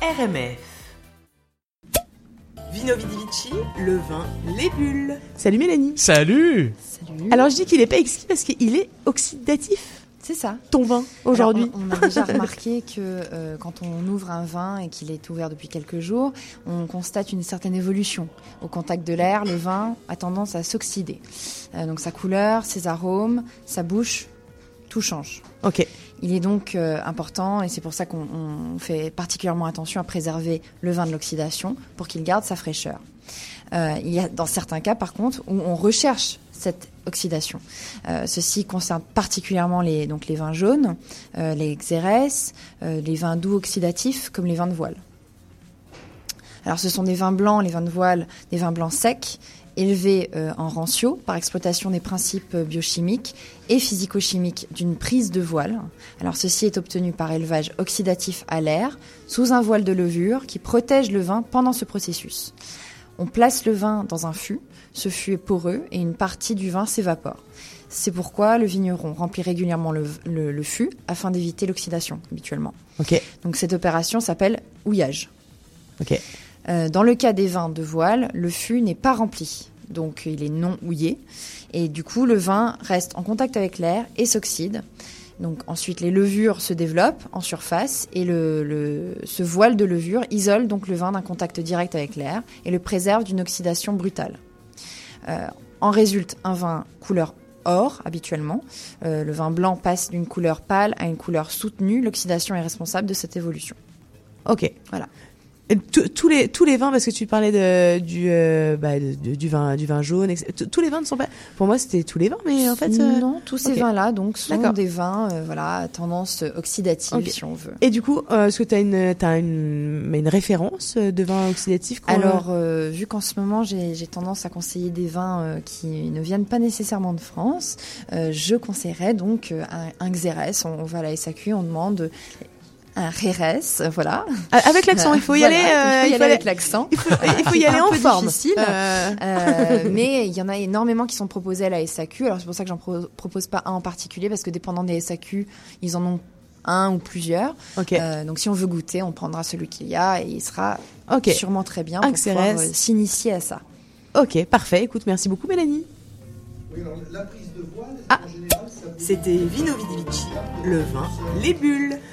RMF. Vino Vidi Vici, le vin, les bulles. Salut Mélanie. Salut Salut. Alors je dis qu'il est pas exquis parce qu'il est oxydatif. c'est ça. Ton vin aujourd'hui. On a déjà remarqué que euh, quand on ouvre un vin et qu'il est ouvert depuis quelques jours, on constate une certaine évolution. Au contact de l'air, le vin a tendance à s'oxyder. Euh, donc sa couleur, ses arômes, sa bouche, tout change. Ok. Il est donc euh, important, et c'est pour ça qu'on on fait particulièrement attention à préserver le vin de l'oxydation pour qu'il garde sa fraîcheur. Euh, il y a dans certains cas, par contre, où on recherche cette oxydation. Euh, ceci concerne particulièrement les, donc les vins jaunes, les xérès, les vins doux oxydatifs, comme les vins de voile. Alors, ce sont des vins blancs, les vins de voile, des vins blancs secs, élevés euh, en rancio par exploitation des principes euh, biochimiques et physico-chimiques d'une prise de voile. Alors, ceci est obtenu par élevage oxydatif à l'air, sous un voile de levure qui protège le vin pendant ce processus. On place le vin dans un fût, ce fût est poreux et une partie du vin s'évapore. C'est pourquoi le vigneron remplit régulièrement le, le- le fût afin d'éviter l'oxydation habituellement. Ok. Donc cette opération s'appelle houillage. Ok. Euh, dans le cas des vins de voile, le fût n'est pas rempli, donc il est non houillé, et du coup le vin reste en contact avec l'air et s'oxyde. Donc ensuite les levures se développent en surface et le, le- ce voile de levure isole donc le vin d'un contact direct avec l'air et le préserve d'une oxydation brutale. Euh, en résulte un vin couleur or habituellement. Euh, le vin blanc passe d'une couleur pâle à une couleur soutenue. L'oxydation est responsable de cette évolution. Ok. Voilà. Tous- les tous les vins parce que tu parlais de du euh, bah, de- du vin du vin jaune. Tous- les vins ne sont pas. Pour moi c'était tous les vins mais en fait. euh, non, tous ces ok. vins-là donc sont des vins euh, voilà tendance oxydative si on veut. Et du coup, euh, est-ce que tu as une, t'as une, une référence de vin oxydatif Alors, vu qu'en ce moment, j'ai j'ai tendance à conseiller des vins qui ne viennent pas nécessairement de France, je conseillerais donc un, un Xérès. On, on va à la SAQ, on demande un Rérès, voilà. Ah, Avec l'accent, il faut y Voilà, aller. il faut euh, y il aller faut avec aller, l'accent. il faut, il faut y C'est aller un en peu forme. difficile. Euh, Euh, mais il y en a énormément qui sont proposés à la SAQ. Alors c'est pour ça que j'en pro- propose pas un en particulier parce que dépendant des SAQ, ils en ont un ou plusieurs. Euh, donc si on veut goûter, on prendra celui qu'il y a et il sera sûrement très bien pour euh, s'initier à ça. Ok. Parfait. Écoute, merci beaucoup, Mélanie. C'était Vino Vidi Vici, le vin, les bulles.